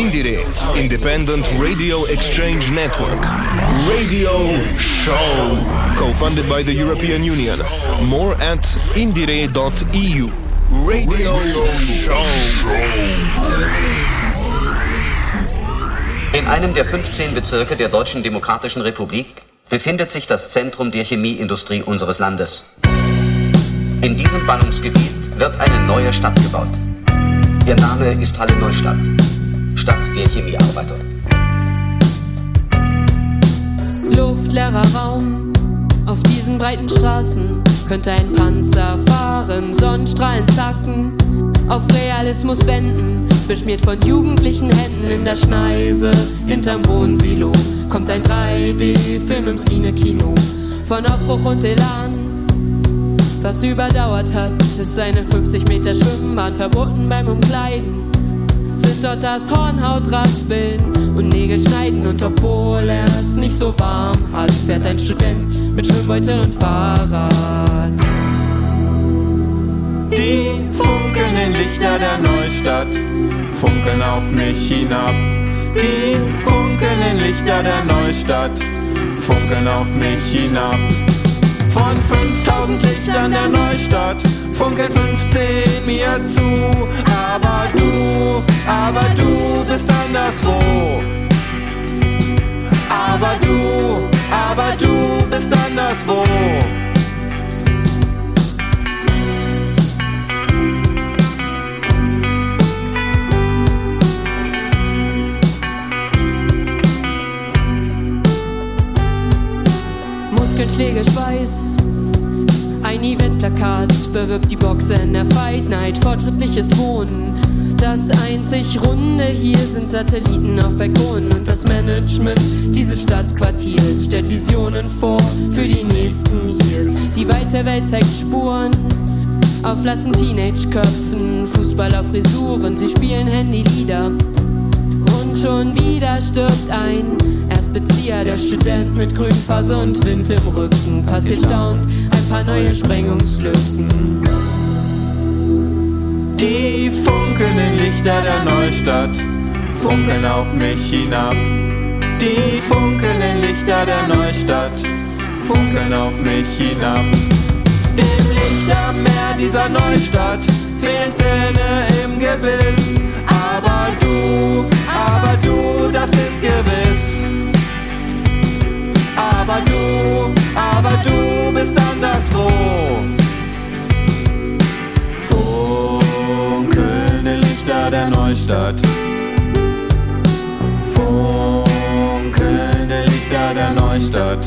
Indire, Independent Radio Exchange Network. Radio Show. Co-funded by the European Union. More at indire.eu. Radio Show. In einem der 15 Bezirke der Deutschen Demokratischen Republik befindet sich das Zentrum der Chemieindustrie unseres Landes. In diesem Ballungsgebiet wird eine neue Stadt gebaut. Ihr Name ist Halle Neustadt, Stadt der Chemiearbeiter. Luftleerer Raum, auf diesen breiten Straßen könnte ein Panzer fahren, Sonnenstrahlen zacken, auf Realismus wenden, beschmiert von jugendlichen Händen in der Schneise, hinterm Wohnsilo, kommt ein 3D-Film im Cine-Kino, von Aufbruch und Elan, was überdauert hat, ist eine 50 Meter Schwimmbahn verboten beim Umkleiden. Sind dort das Hornhautraspeln und Nägel schneiden und obwohl er es nicht so warm hat, fährt ein Student mit Schwimmbeutel und Fahrrad. Die funkelnden Lichter der Neustadt funkeln auf mich hinab. Die funkelnden Lichter der Neustadt funkeln auf mich hinab. Von 5000 Lichtern der Neustadt funkeln 15 mir zu. Aber du, aber du bist anderswo. Aber du, aber du bist anderswo. Muskelschläge, Schweiß. Ein Eventplakat bewirbt die Boxer in der Fight Night. Fortschrittliches Wohnen. Das einzig Runde hier sind Satelliten auf Balkonen und das Management dieses Stadtquartiers stellt Visionen vor für die nächsten Years. Die weite Welt zeigt Spuren auf blassen Teenage-Köpfen, Fußball auf Frisuren, sie spielen Handylieder und schon wieder stirbt ein Erstbezieher, der Student mit Grünphase und Wind im Rücken. Passiert staunt ein paar neue Sprengungslücken. Die funkelnden Lichter der Neustadt funkeln auf mich hinab. Die funkelnden Lichter der Neustadt funkeln auf mich hinab. Dem Lichtermeer dieser Neustadt fehlen Zähne im Gebiss. Aber du, aber du, das ist gewiss. Aber du, aber du Neustadt. Funkelnde Lichter der Neustadt.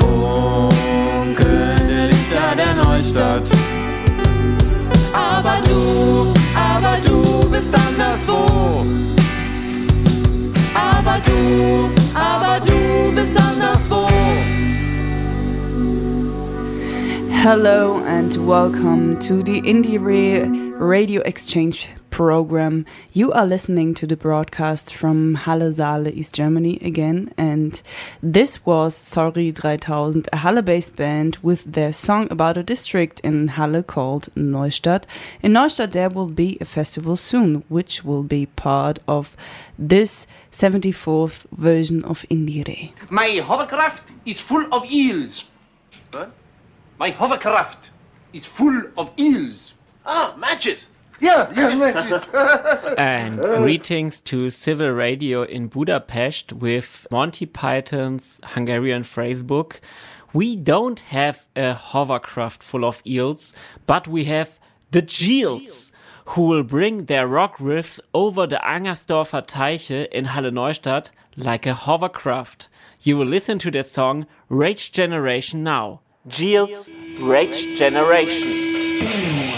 Funkelnde Lichter der Neustadt. Aber du, aber du bist anderswo. Aber du, aber du bist anderswo. Hello and welcome to the Indie Radio Exchange program. You are listening to the broadcast from Halle Saale, East Germany again, and this was Sorry3000, a Halle based band with their song about a district in Halle called Neustadt. In Neustadt, there will be a festival soon, which will be part of this 74th version of IndieRE. My hovercraft is full of eels. What? My hovercraft is full of eels. Ah, matches. Yeah, yeah, matches. And greetings to Civil Radio in Budapest with Monty Python's Hungarian phrase book. We don't have a hovercraft full of eels, but we have the Jeals, who will bring their rock riffs over the Angersdorfer Teiche in Halle Neustadt like a hovercraft. You will listen to their song Rage Generation now. Jeals, Rage Generation.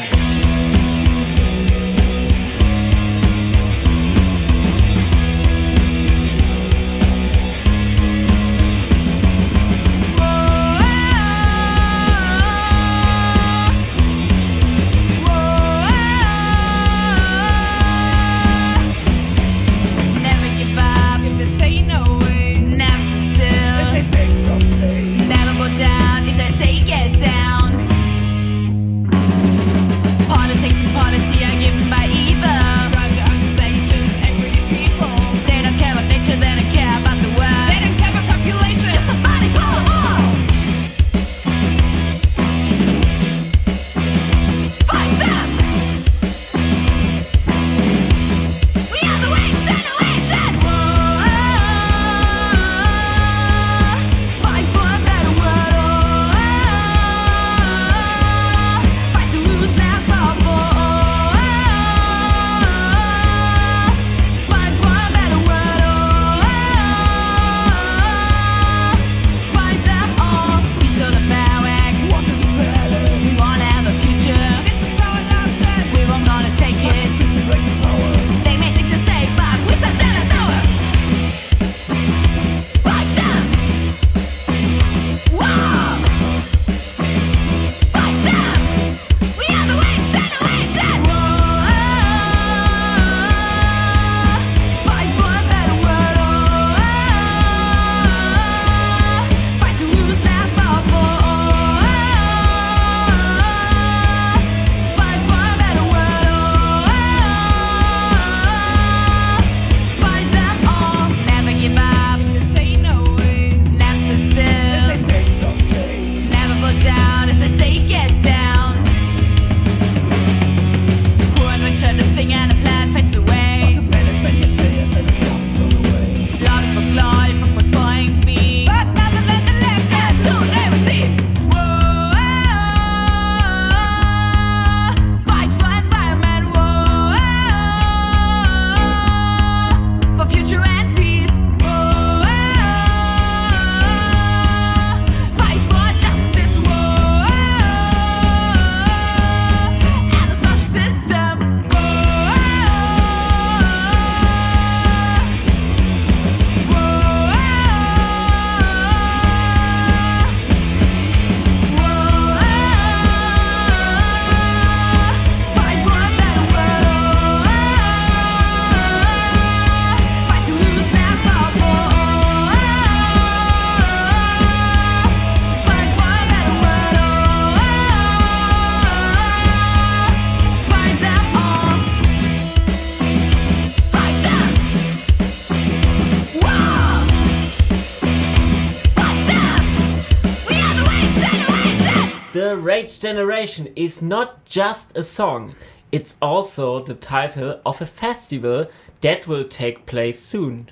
Rage Generation is not just a song, it's also the title of a festival that will take place soon.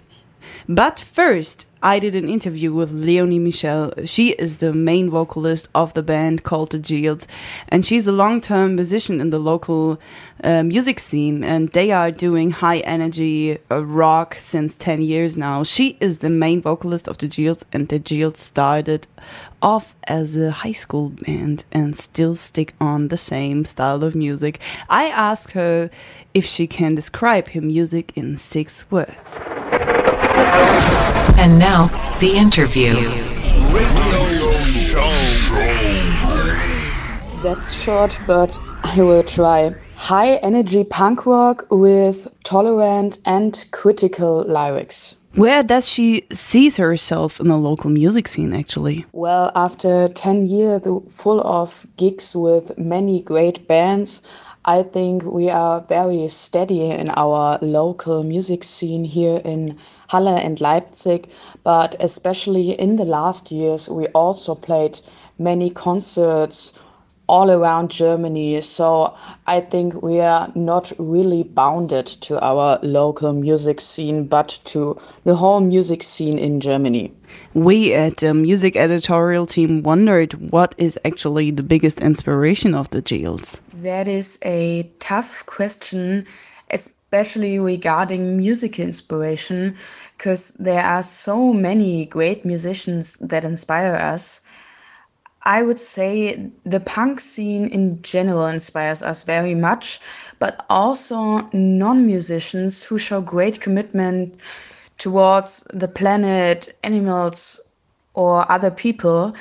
But first, I did an interview with Leonie Michel. She is the main vocalist of the band called the Jeals, and she's a long term musician in the local uh, music scene, and they are doing high energy uh, rock since 10 years now. She is the main vocalist of the Jeals, and the Jeals started off as a high school band and still stick on the same style of music. I asked her if she can describe her music in six words. And now, the interview. That's short, but I will try. High energy punk rock with tolerant and critical lyrics. Where does she see herself in the local music scene actually? Well, after 10 years full of gigs with many great bands, I think we are very steady in our local music scene here in Halle and Leipzig, but especially in the last years, we also played many concerts all around Germany. So I think we are not really bounded to our local music scene, but to the whole music scene in Germany. We at the music editorial team wondered what is actually the biggest inspiration of the Jeals. That is a tough question, especially regarding music inspiration, because there are so many great musicians that inspire us. I would say the punk scene in general inspires us very much, but also non musicians who show great commitment towards the planet, animals, or other people.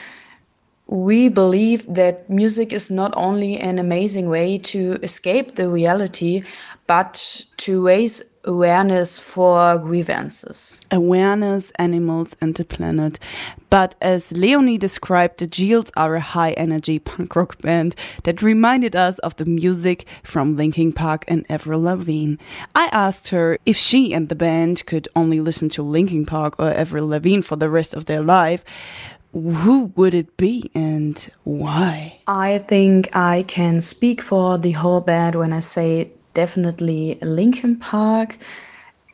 We believe that music is not only an amazing way to escape the reality, but to raise awareness for grievances. Awareness, animals, and the planet. But as Leonie described, the Jeals are a high energy punk rock band that reminded us of the music from Linkin Park and Avril Lavigne. I asked her if she and the band could only listen to Linkin Park or Avril Lavigne for the rest of their life who would it be and why? I think I can speak for the whole band when I say definitely Linkin Park.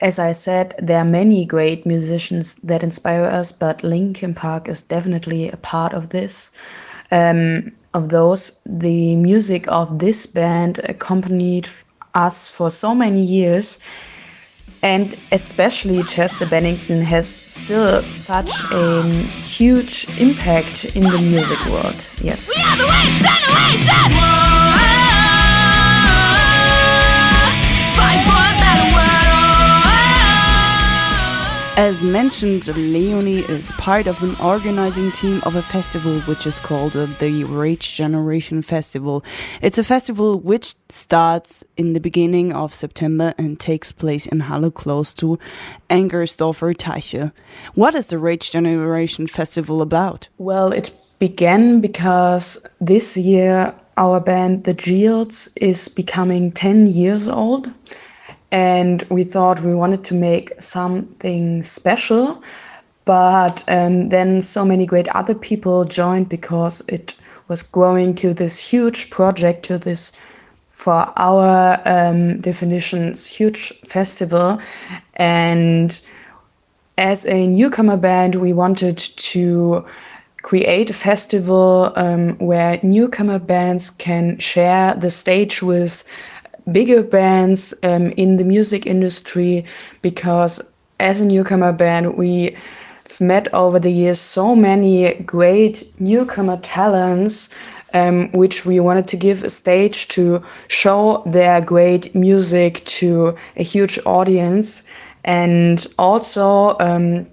As I said, there are many great musicians that inspire us, but Linkin Park is definitely a part of this. Um, of those, the music of this band accompanied us for so many years, and especially Chester Bennington has still such a huge impact in the music world. Yes. As mentioned, Leonie is part of an organizing team of a festival which is called uh, the Rage Generation Festival. It's a festival which starts in the beginning of September and takes place in Halle close to Angersdorfer Teiche. What is the Rage Generation Festival about? Well, it began because this year our band, the Jeals, is becoming 10 years old and we thought we wanted to make something special but um, then so many great other people joined because it was growing to this huge project to this for our um, definitions huge festival. And as a newcomer band we wanted to create a festival um, where newcomer bands can share the stage with bigger bands um, in the music industry because as a newcomer band we met over the years so many great newcomer talents um, which we wanted to give a stage to show their great music to a huge audience. And also um,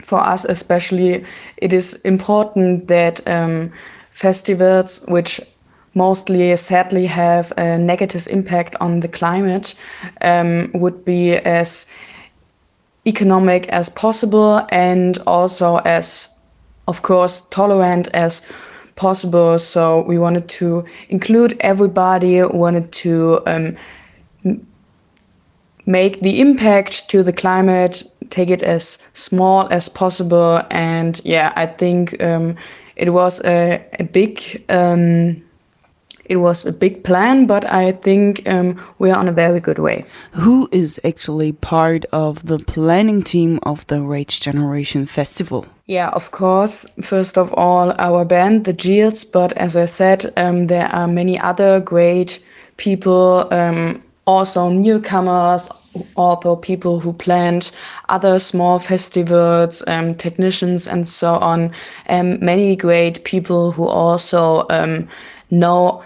for us especially it is important that um, festivals which mostly sadly have a negative impact on the climate um, would be as economic as possible and also as of course tolerant as possible. So we wanted to include everybody wanted to um, make the impact to the climate take it as small as possible. And yeah i think um, it was a, a big um, it was a big plan, but I think um, we are on a very good way. Who is actually part of the planning team of the Rage Generation Festival? Yeah, of course. First of all, our band, the Jeals, but as I said, um, there are many other great people, um, also newcomers, also people who planned other small festivals, um, technicians, and so on. And many great people who also um, know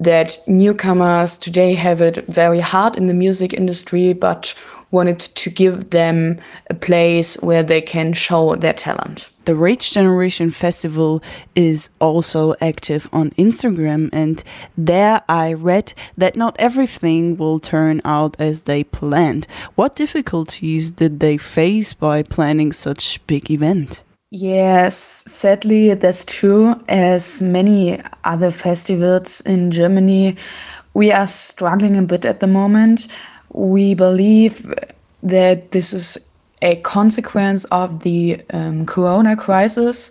that newcomers today have it very hard in the music industry, but wanted to give them a place where they can show their talent. The Rage Generation Festival is also active on Instagram, and there I read that not everything will turn out as they planned. What difficulties did they face by planning such big event? Yes, sadly, that's true. As many other festivals in Germany, we are struggling a bit at the moment. We believe that this is a consequence of the um, corona crisis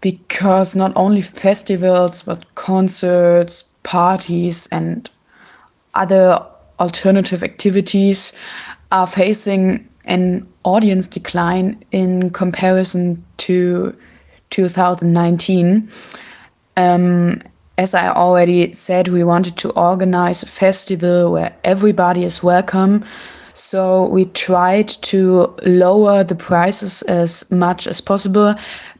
because not only festivals, but concerts, parties, and other alternative activities are facing an audience decline in comparison to 2019. Um, as I already said, we wanted to organize a festival where everybody is welcome. So we tried to lower the prices as much as possible,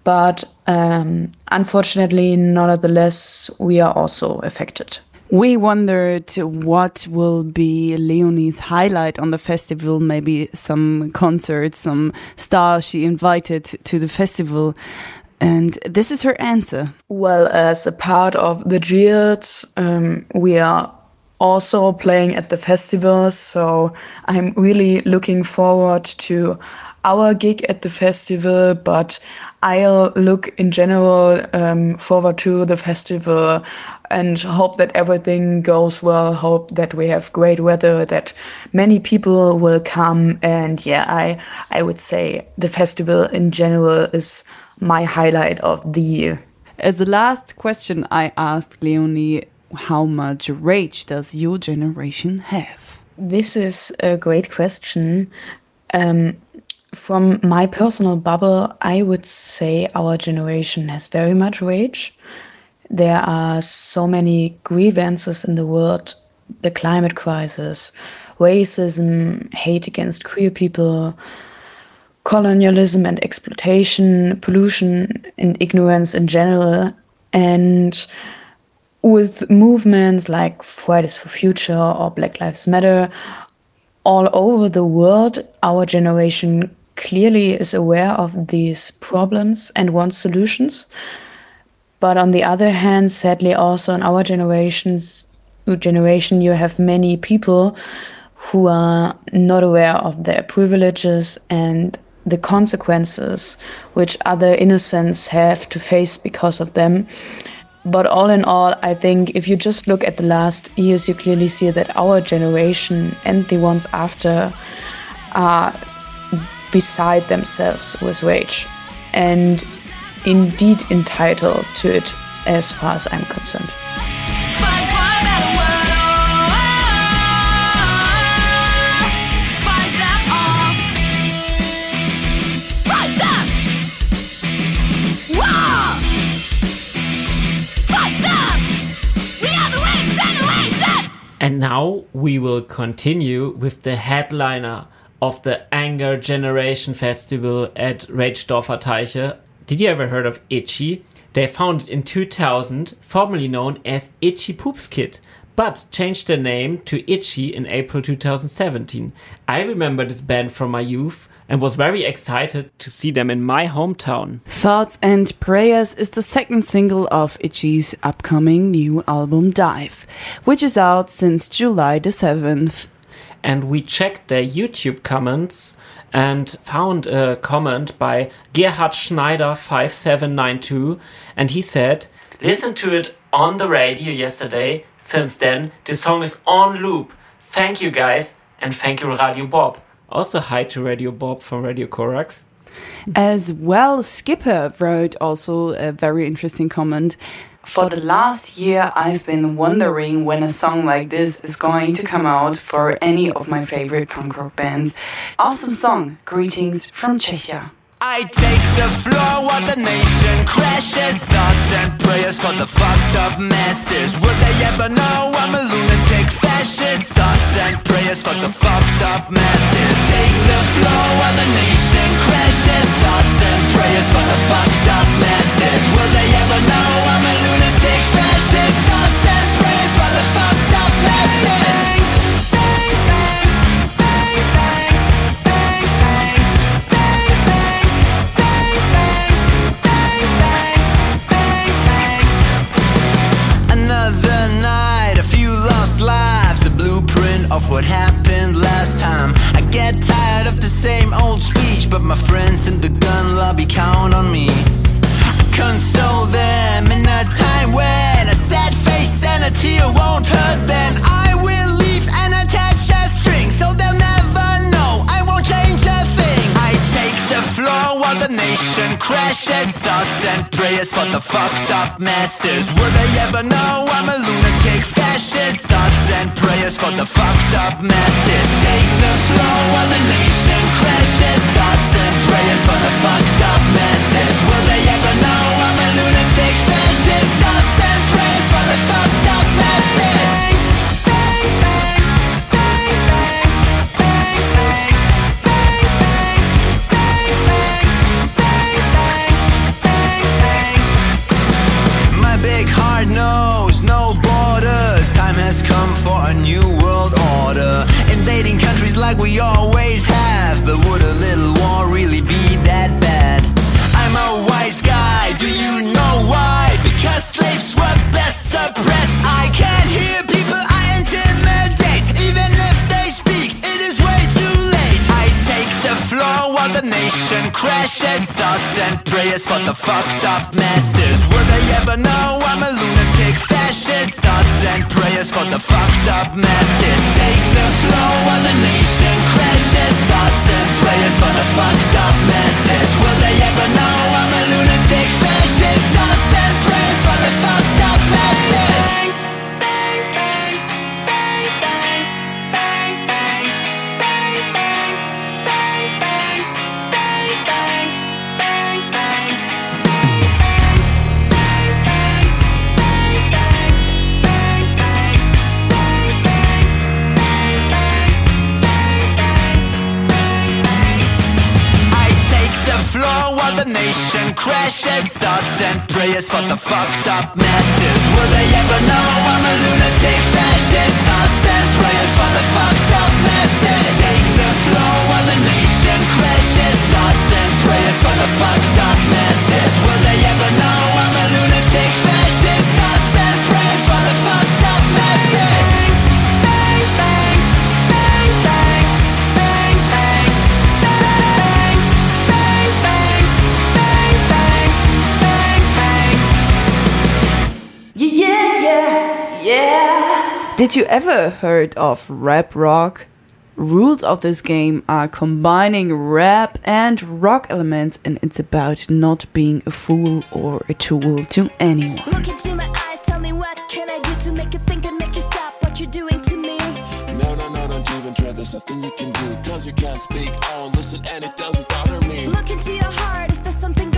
but um, unfortunately, nonetheless, we are also affected. We wondered what will be Leonie's highlight on the festival, maybe some concerts, some stars she invited to the festival. And this is her answer. Well, as a part of the Jeals, um, we are also playing at the festival. So I'm really looking forward to our gig at the festival, but I'll look in general um, forward to the festival and hope that everything goes well. Hope that we have great weather, that many people will come, and yeah, I I would say the festival in general is my highlight of the year. As the last question, I asked Leonie, how much rage does your generation have? This is a great question. Um, from my personal bubble, I would say our generation has very much rage. There are so many grievances in the world the climate crisis, racism, hate against queer people, colonialism and exploitation, pollution and ignorance in general. And with movements like Fridays for Future or Black Lives Matter all over the world, our generation clearly is aware of these problems and wants solutions. But on the other hand, sadly, also in our generations, generation, you have many people who are not aware of their privileges and the consequences which other innocents have to face because of them. But all in all, I think if you just look at the last years, you clearly see that our generation and the ones after are beside themselves with rage and indeed entitled to it as far as I'm concerned. And now we will continue with the headliner of the Anger Generation Festival at Ragedorfer Teiche. Did you ever heard of Itchy? They founded in 2000, formerly known as Itchy Poopzkid, but changed their name to Itchy in April 2017. I remember this band from my youth and was very excited to see them in my hometown. Thoughts and Prayers is the second single of Itchy's upcoming new album Dive, which is out since July the 7th and we checked their YouTube comments and found a comment by Gerhard Schneider 5792 and he said, "Listen to it on the radio yesterday. Since then, the song is on loop. Thank you guys and thank you Radio Bob." Also hi to Radio Bob from Radio Corax. As well, Skipper wrote also a very interesting comment. For the last year, I've been wondering when a song like this is going to come out for any of my favorite punk rock bands. Awesome song, greetings from Czechia. I take the floor while the nation crashes Thoughts and prayers for the fucked up masses Will they ever know I'm a lunatic fascist? Thoughts and prayers for the fucked up masses Take the floor while the nation crashes Thoughts and prayers for the fucked up masses Will they ever know I'm a lunatic fascist? Thoughts and prayers for the fucked of what happened last time. I get tired of the same old speech, but my friends in the gun lobby count on me. I console them in a time when a sad face and a tear won't hurt. Then I will leave and attach a string, so they'll never know. I won't change a thing. I floor while the nation crashes. Thoughts and prayers for the fucked up masses. Will they ever know I'm a lunatic fascist? Thoughts and prayers for the fucked up masses. Fucked up masses. Yeah. Did you ever heard of rap rock? Rules of this game are combining rap and rock elements, and it's about not being a fool or a tool to anyone. Look into my eyes, tell me what can I do to make you think and make you stop what you're doing to me. No, no, no, don't even try. There's nothing you can do. Cause you can't speak. I won't listen and it doesn't bother me. Look into your heart, is there something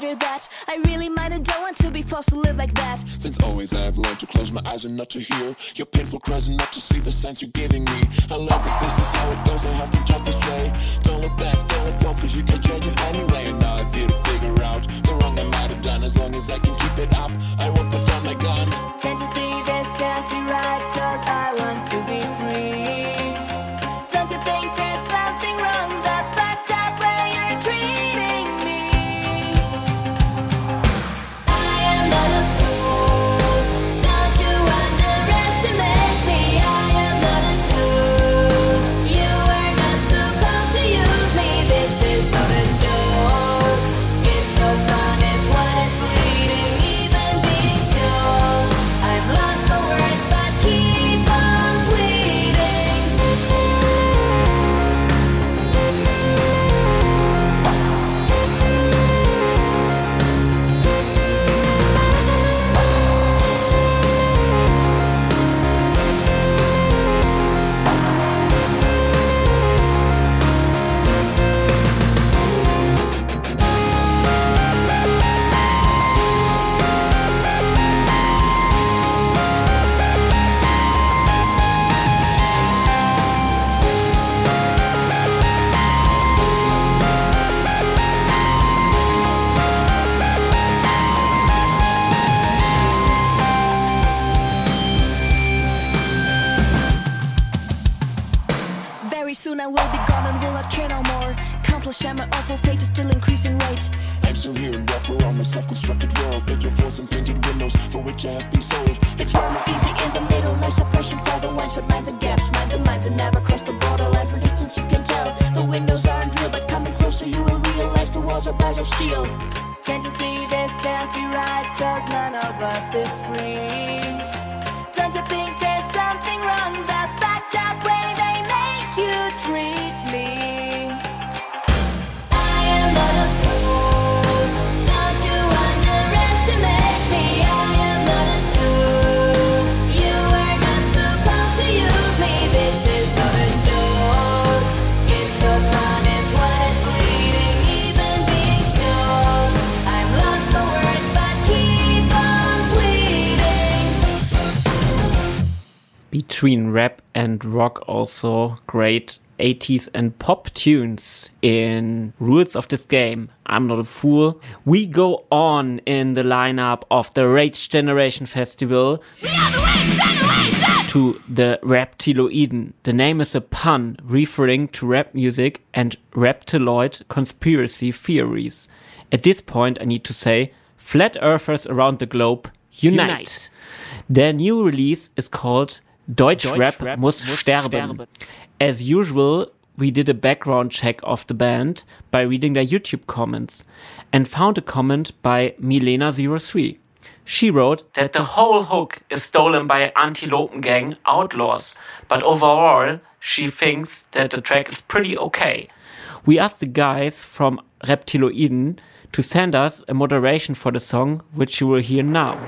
consider that. I really might and don't want to be forced to live like that. Since always I've learned to close my eyes and not to hear your painful cries and not to see the signs you're giving me. I learned that this is how it goes and have been taught this way. Don't look back, don't look off, cause you can change it anyway. And now I feel to figure out the wrong I might have done as long as I can keep it up. I won't put down my gun. Can't you see this can't be right? Awful fate is still increasing rate. I'm still here and walk around my self-constructed world. Make your force and painted windows for which I have been sold. It's rather easy in the middle, no suppression for the ones, but mind the gaps, mind the minds, and never cross the borderline. From distance you can tell the windows aren't real, but coming closer you will realize the walls are bars of steel. Can't you see this can't be right? Cause none of us is free. Don't you think there's something wrong? The fucked that way between rap and rock also great 80s and pop tunes in Rules of this Game. I'm not a fool. We go on in the lineup of the Rage Generation Festival to the Raptiloiden. The name is a pun referring to rap music and reptiloid conspiracy theories. At this point, I need to say, flat earthers around the globe, unite. Unite. Their new release is called Deutschrap, Deutschrap muss, muss sterben. sterben. As usual, we did a background check of the band by reading their YouTube comments and found a comment by Milena03. She wrote that the whole hook is stolen by Antilopen Gang outlaws, but overall, she thinks that the track is pretty okay. We asked the guys from Raptiloiden to send us a moderation for the song, which you will hear now.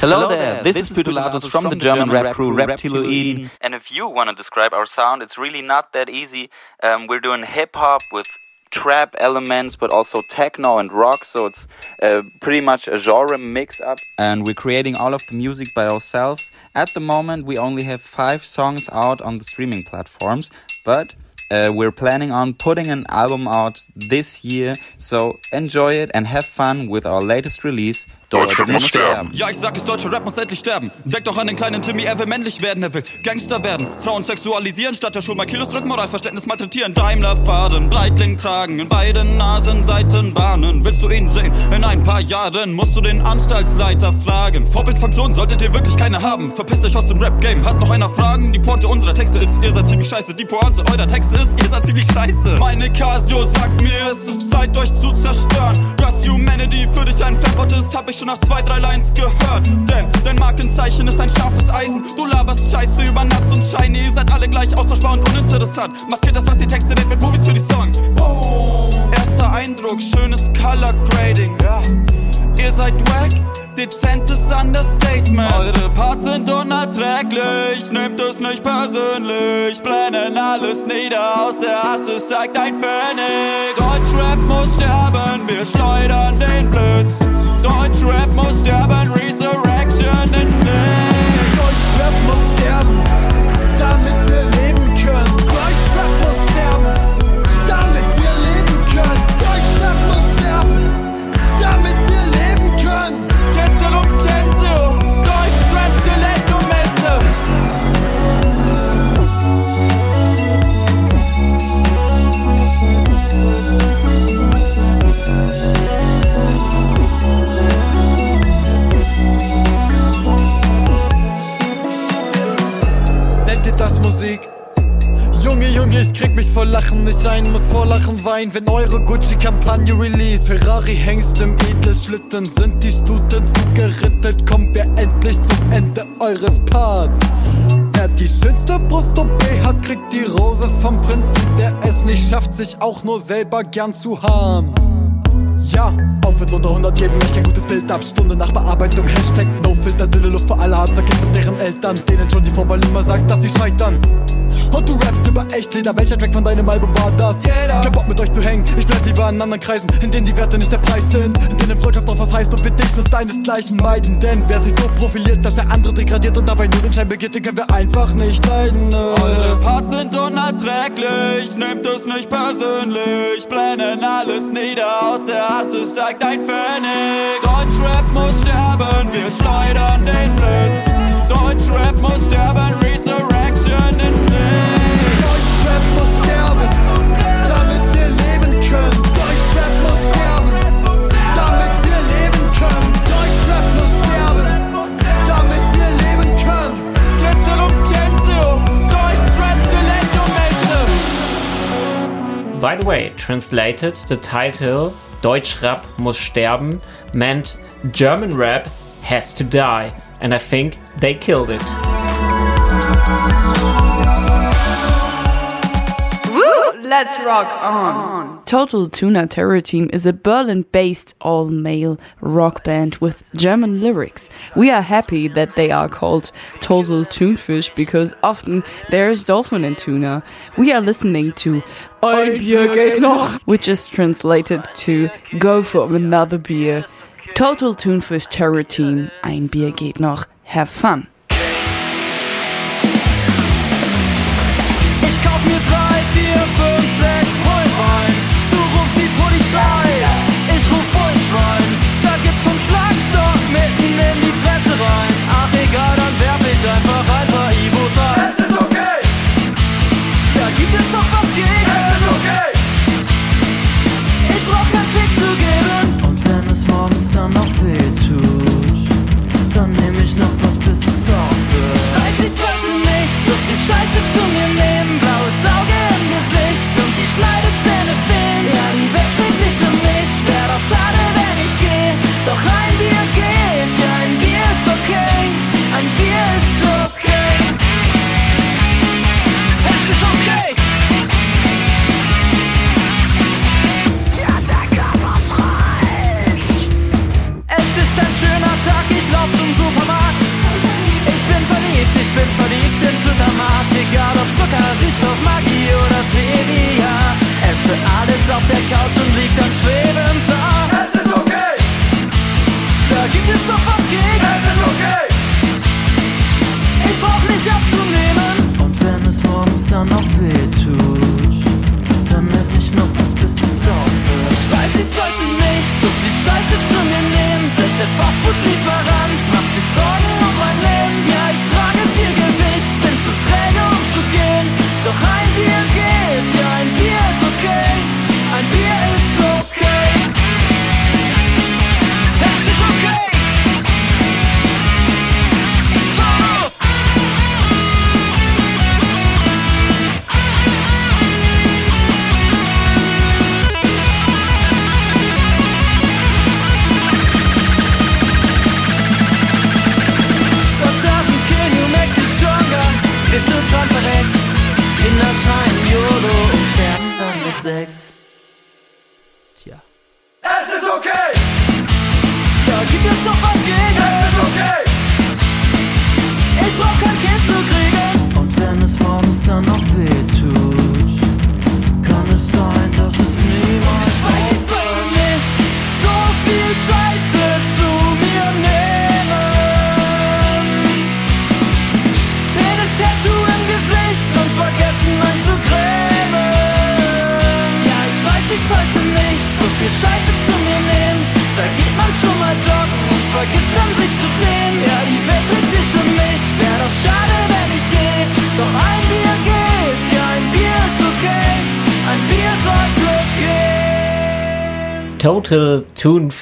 Hello, there, this, is Putulatus from, the German rap crew Raptiloiden. And if you want to describe our sound, it's really not that easy. Um, we're doing hip hop with trap elements, but also techno and rock, so it's uh, pretty much a genre mix up. And we're creating all of the music by ourselves. At the moment, we only have five songs out on the streaming platforms, but uh, we're planning on putting an album out this year, so enjoy it and have fun with our latest release, Deutsche muss sterben. Ja, ich sag es, deutscher Rap muss endlich sterben. Denk doch an den kleinen Timmy, er will männlich werden, er will Gangster werden. Frauen sexualisieren, statt der Schule mal Kilos drücken, Moralverständnis malträtieren. Daimler fahren, Breitling tragen, in beiden Nasen Seitenbahnen. Willst du ihn sehen? In ein paar Jahren musst du den Anstaltsleiter fragen. Vorbildfunktion solltet ihr wirklich keine haben. Verpisst euch aus dem Rap-Game. Hat noch einer Fragen? Die Pointe unserer Texte ist, ihr seid ziemlich scheiße. Die Pointe eurer Texte ist, ihr seid ziemlich scheiße. Meine Casio sagt mir, es ist Zeit, euch zu zerstören. Das Humanity für dich ein Pfeffert ist, hab ich schon nach zwei, drei Lines gehört. Denn dein Markenzeichen ist ein scharfes Eisen. Du laberst Scheiße über Nuts und Shiny. Ihr seid alle gleich austauschbar und uninteressant. Maskiert das, was die Texte nennt mit Movies für die Songs. Erster Eindruck, schönes Color Grading. Ja. Ihr seid wack, dezentes Understatement. Eure Parts sind unerträglich, nehmt es nicht persönlich. Brennen alles nieder, aus der Asche steigt ein Pfennig. Deutschrap muss sterben, wir schleudern den Blitz. Deutschrap muss sterben, Resurrection Flame. Deutschrap muss sterben, Lachen nicht ein, muss vor Lachen weinen, wenn eure Gucci-Kampagne release. Ferrari hängst im Edelschlitten, sind die Stuten zugerittet, kommen wir endlich zum Ende eures Parts. Wer die schönste Brust OP hat, kriegt die Rose vom Prinzen, der es nicht schafft, sich auch nur selber gern zu haben. Ja, Outfits unter 100 geben echt kein gutes Bild ab. Stunde nach Bearbeitung, Hashtag No-Filter, dünne Luft für alle Kids und deren Eltern, denen schon die Vorwahl immer sagt, dass sie scheitern. Und du rappst über Echtleder, welcher Track von deinem Album war das? Jeder. Kein Bock mit euch zu hängen, ich bleib lieber an anderen Kreisen, in denen die Werte nicht der Preis sind, in denen Freundschaft noch was heißt und wir dich und deinesgleichen meiden. Denn wer sich so profiliert, dass der andere degradiert und dabei nur den Schein begeht, den können wir einfach nicht leiden. Eure Parts sind unerträglich, nehmt es nicht persönlich. Brennen alles nieder, aus der Asche steigt ein Pfennig. Deutschrap muss sterben, wir schleudern den By the way, translated, the title Deutschrap muss sterben meant German rap has to die. And I think they killed it. Let's rock on. Total Tuna Terror Team is a Berlin based all male rock band with German lyrics. We are happy that they are called Total Tunfish because often there's dolphin in tuna. We are listening to Ein Bier geht noch, which is translated to Go for another beer. Total Tunfish Terror Team, Ein Bier geht noch. Have fun. Zucker, Süßstoff, Magie oder Stevia. Esse alles auf der Couch und lieg dann schwebend da. Es ist okay. Da gibt es doch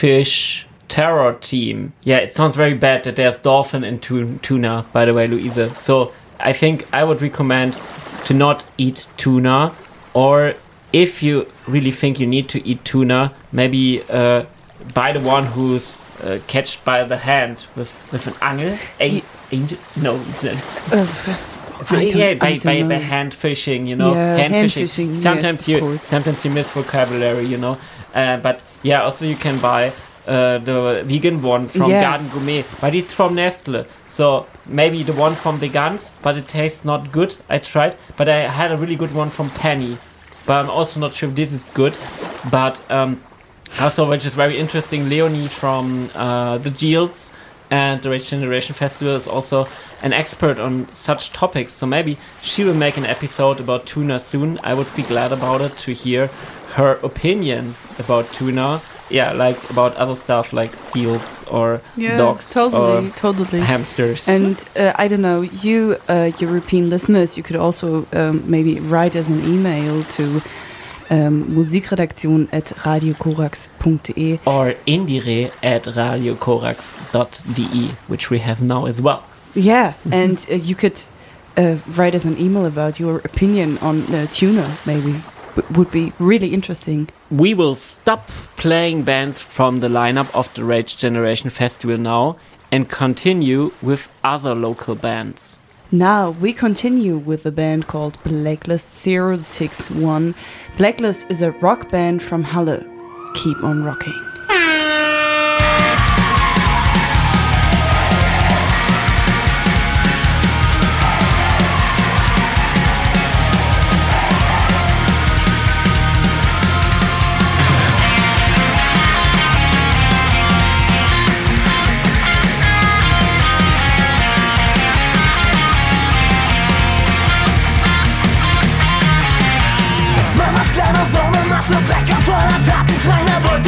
Toonfish Terror Team. Yeah, it sounds very bad that there's dolphin in tun- tuna, by the way, Louise. So I think I would recommend to not eat tuna, or if you really think you need to eat tuna, maybe uh, buy the one who's uh, catched by the hand with, with an angel. A- angel? No, it's not. Uh, yeah, by, by, by hand fishing, you know, Yeah, hand, hand fishing. fishing, Sometimes of you sometimes you miss vocabulary, you know. Uh, but yeah, also you can buy uh, the vegan one from Yeah. Garden Gourmet, but it's from Nestle. So maybe the one from the Guns, but it tastes not good. I tried, but I had a really good one from Penny. But I'm also not sure if this is good. But um, also, which is very interesting, Leonie from uh, the Jeals and the Rage Generation Festival is also an expert on such topics. So maybe she will make an episode about tuna soon. I would be glad about it to hear her opinion about tuna. Yeah, like about other stuff like seals or Yeah, dogs totally, or totally. hamsters. And uh, I don't know, you uh, European listeners, you could also um, maybe write us an email to um, musikredaktion at radiocorax.de. or indiere at radiocorax.de, which we have now as well. Yeah, and uh, you could uh, write us an email about your opinion on uh, tuna, maybe. Would be really interesting. We will stop playing bands from the lineup of the Rage Generation Festival now and continue with other local bands. Now we continue with a band called Blacklist 061. Blacklist is a rock band from Halle. Keep on rocking.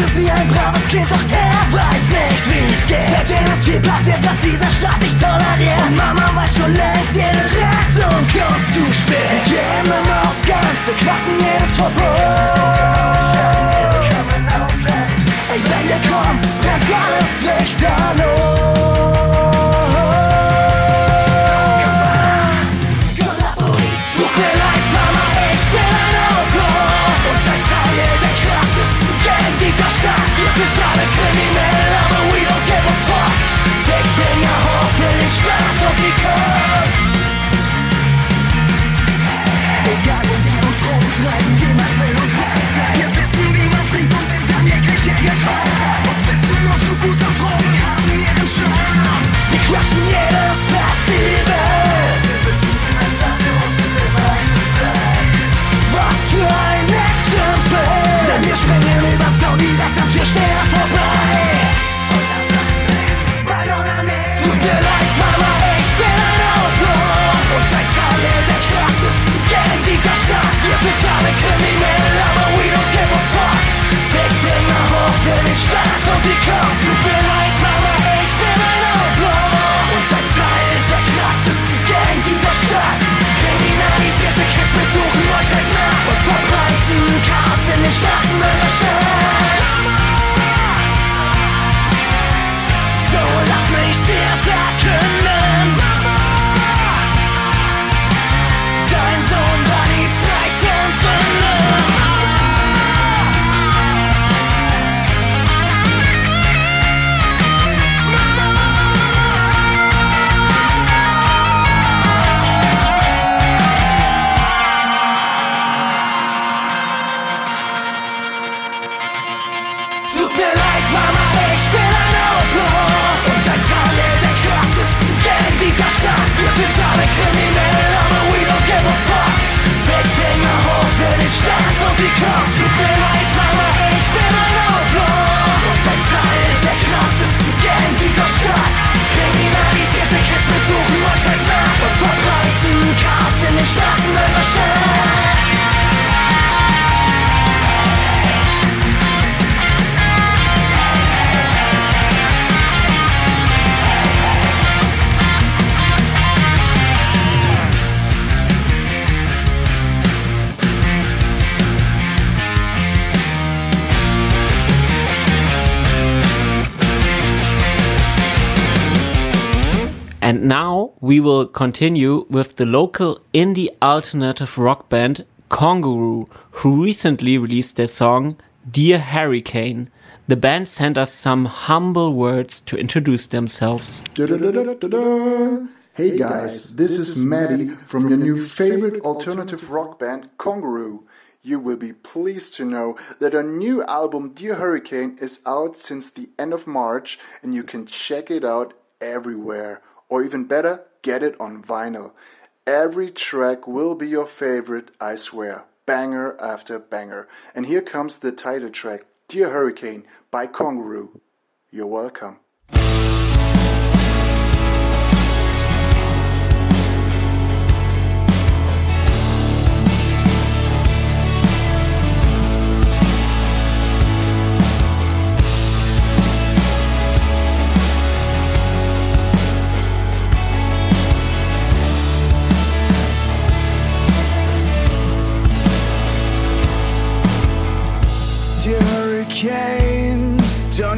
Wollte sie ein braves Kind, doch er weiß nicht, wie es geht. Seitdem ist viel passiert, was dieser Staat nicht toleriert. Und Mama weiß schon längst, jede Rettung kommt zu spät. Wir gehen immer aufs Ganze, knacken jedes Verbot. Ey, wenn wir kommen, brennt alles Lichterloh. Tut Stadt Wir sind alle kriminell, aber we don't give a fuck. Fickfinger hoch für den Staat und die Cops Egal wo wir uns rumtreiben, jemand will uns helfen Wir wissen, wie man trinkt und an jegliche Gefahr Und wissen nur zu guter Drogen haben ihren Charme Wir crushen jedes Festival Wir wissen, man sagt, für uns ist immer Zufall Was für ein Actionfilm. Denn wir springen über Zaun direkt am Türsteher Staat will continue with the local indie alternative rock band Congaroo, who recently released their song Dear Hurricane. The band sent us some humble words to introduce themselves. Hey guys, this is Maddie from your new favorite alternative rock band, Congaroo. You will be pleased to know that our new album, Dear Hurricane, is out since the end of March and you can check it out everywhere. Or even better, get it on vinyl. Every track will be your favorite, I swear. Banger after banger. And here comes the title track, Dear Hurricane by Congaroo. You're welcome.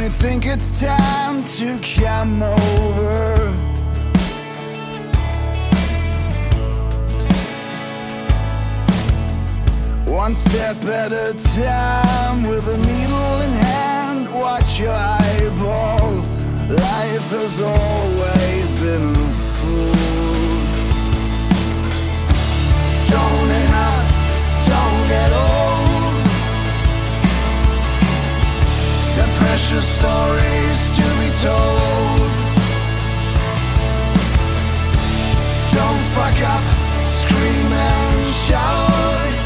You think it's time to come over? One step at a time with a needle in hand, watch your eyeball. Life has always been precious stories to be told. Don't fuck up, scream and shout.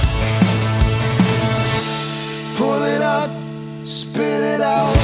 Pull it up, spit it out.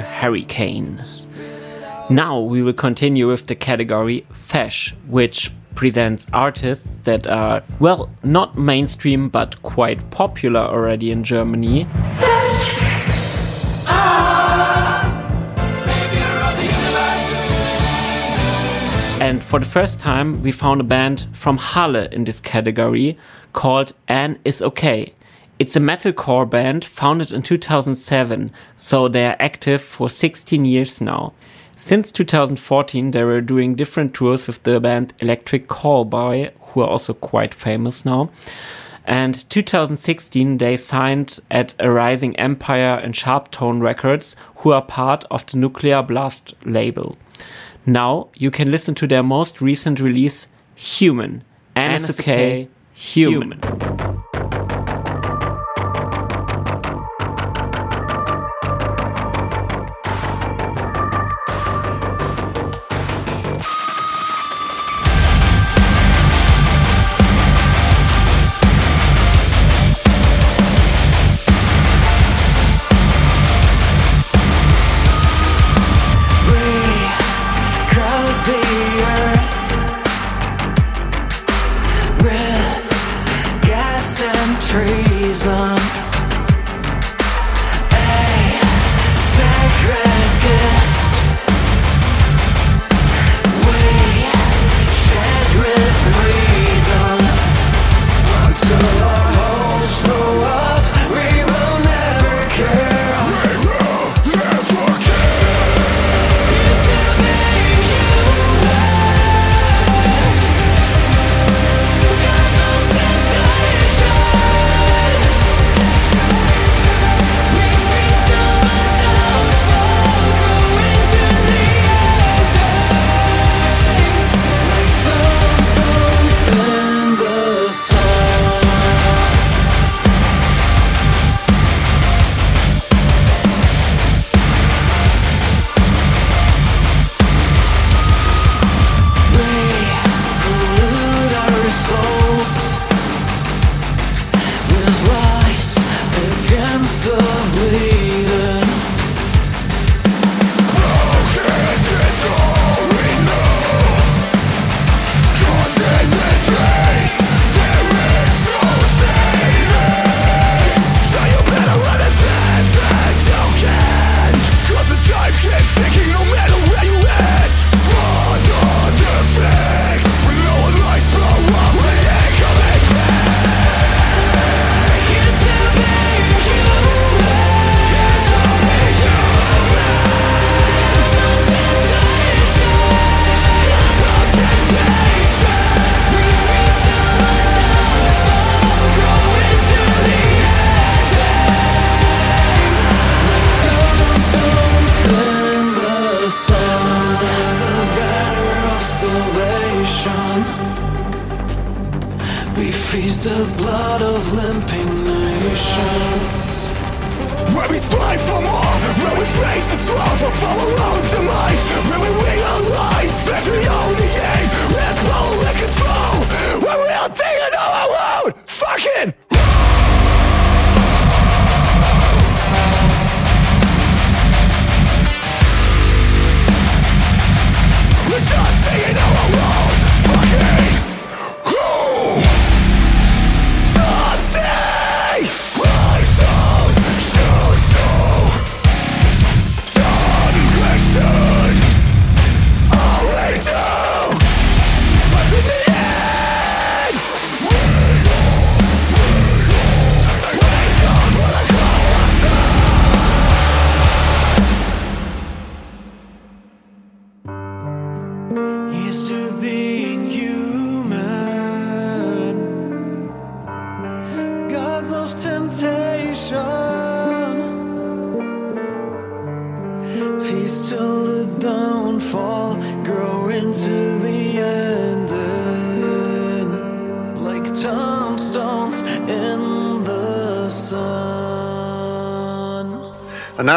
Dear Hurricane. Now we will continue with the category Fesch, which presents artists that are, well, not mainstream but quite popular already in Germany. And for the first time, we found a band from Halle in this category called Annisokay. It's a metalcore band founded in 2007, so they are active for 16 years now. Since 2014, they were doing different tours with the band Electric Callboy, who are also quite famous now. And 2016, they signed at a Rising Empire and Sharptone Records, who are part of the Nuclear Blast label. Now you can listen to their most recent release, Human. NSK Human. crowd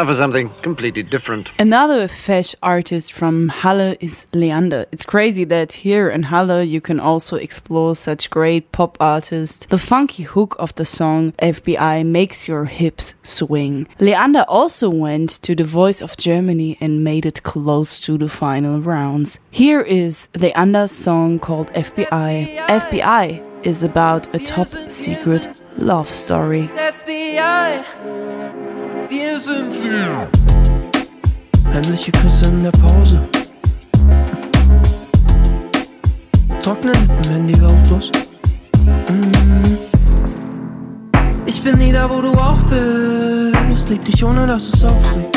now for something completely different. Another Fesch artist from Halle is Leander. It's crazy that here in Halle you can also explore such great pop artists. The funky hook of the song FBI makes your hips swing. Leander also went to the Voice of Germany and made it close to the final rounds. Here is Leander's song called FBI. FBI is about a top secret love story. FBI, wir sind Heimliche Küsse in der Pause. Trocknen im Handy lautlos. Mm. Ich bin nie da, wo du auch bist. Lieb dich ohne, dass es auffliegt.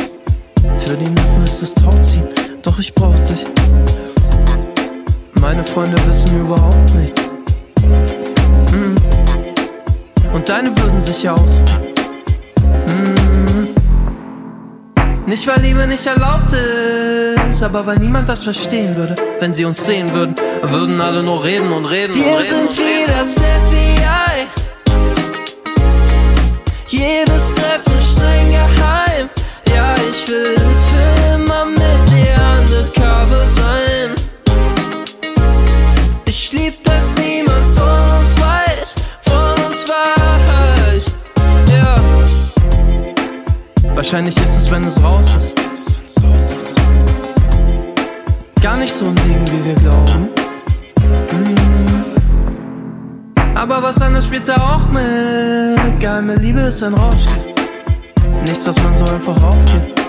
Für die Nerven ist es Tauziehen, doch ich brauch dich. Meine Freunde wissen überhaupt nichts. Mm. Und deine würden sich aus. Nicht weil Liebe nicht erlaubt ist, aber weil niemand das verstehen würde. Wenn sie uns sehen würden, würden alle nur reden und reden. Wir und reden sind und wie das FBI. Jedes Treffen streng geheim. Ja, ich will für immer mit dir undercover sein. Wahrscheinlich ist es, wenn es raus ist. Gar nicht so ein Ding, wie wir glauben. Mm. Aber was anderes spielt er auch mit. Geheime Liebe ist ein Rauschgift. Nichts, was man so einfach aufgibt.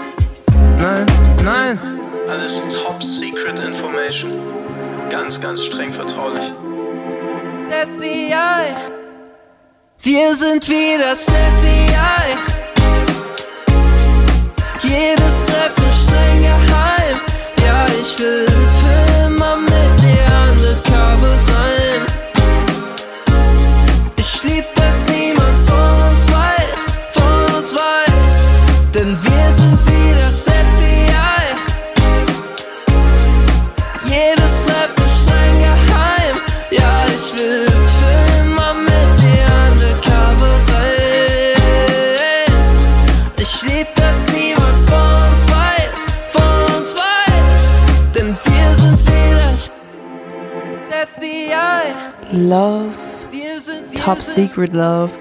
Nein, nein. Alles Top Secret Information. Ganz, ganz streng vertraulich. FBI. Wir sind wie das FBI. Jedes Treffen streng geheim. Ja, ich will für immer mit dir undercover sein. Love, top secret love.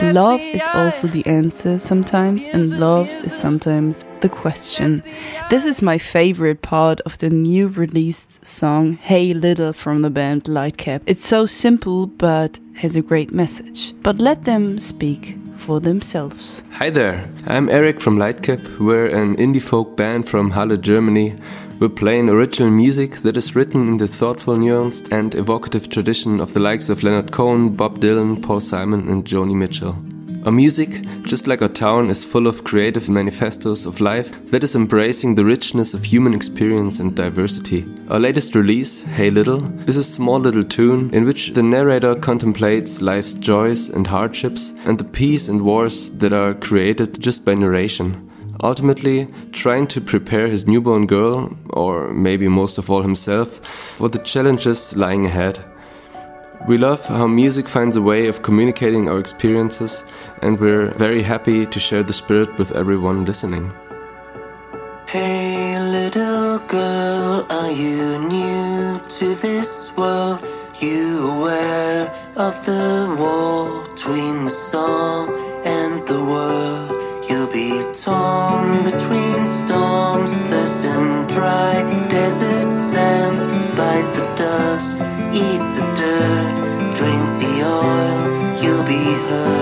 Love is also the answer sometimes, and love is sometimes the question. This is my favorite part of the new released song Hey Little from the band Lightcap. It's so simple but has a great message. But let them speak for themselves. Hi there, I'm Eric from Lightcap. We're an indie folk band from Halle, Germany. We're playing original music that is written in the thoughtful, nuanced, and evocative tradition of the likes of Leonard Cohen, Bob Dylan, Paul Simon, and Joni Mitchell. Our music, just like our town, is full of creative manifestos of life that is embracing the richness of human experience and diversity. Our latest release, Hey Little, is a small little tune in which the narrator contemplates life's joys and hardships and the peace and wars that are created just by narration. Ultimately, trying to prepare his newborn girl, or maybe most of all himself, for the challenges lying ahead. We love how music finds a way of communicating our experiences, and we're very happy to share the spirit with everyone listening. Hey, little girl, are you new to this world? You aware of the wall between the song and the word? You'll be torn between storms, thirst and dry desert You'll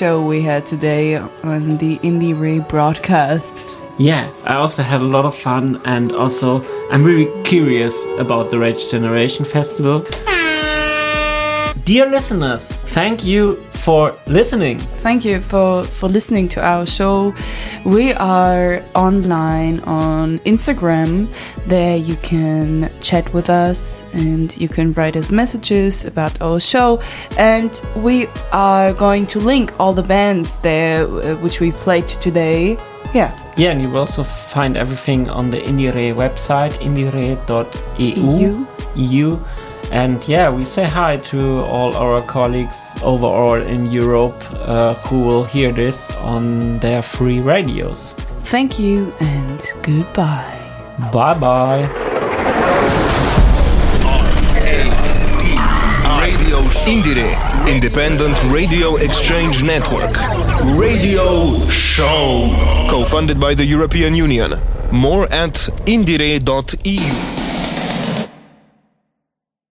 show we had today on the IndieRE broadcast. Yeah, I also had a lot of fun, and also I'm really curious about the Rage Generation Festival. Dear listeners, thank you for listening. Thank you for, for listening to our show. We are online on Instagram. There you can chat with us and you can write us messages about our show. And we are going to link all the bands there uh, which we played today. Yeah. Yeah, and you will also find everything on the IndieRE website, indiere.eu. EU. EU. And yeah, we say hi to all our colleagues overall in Europe uh, who will hear this on their free radios. Thank you and goodbye. Bye bye. Radio IndieRE, Independent Radio Exchange Network. Radio Show. Co funded by the European Union. More at indiere.eu.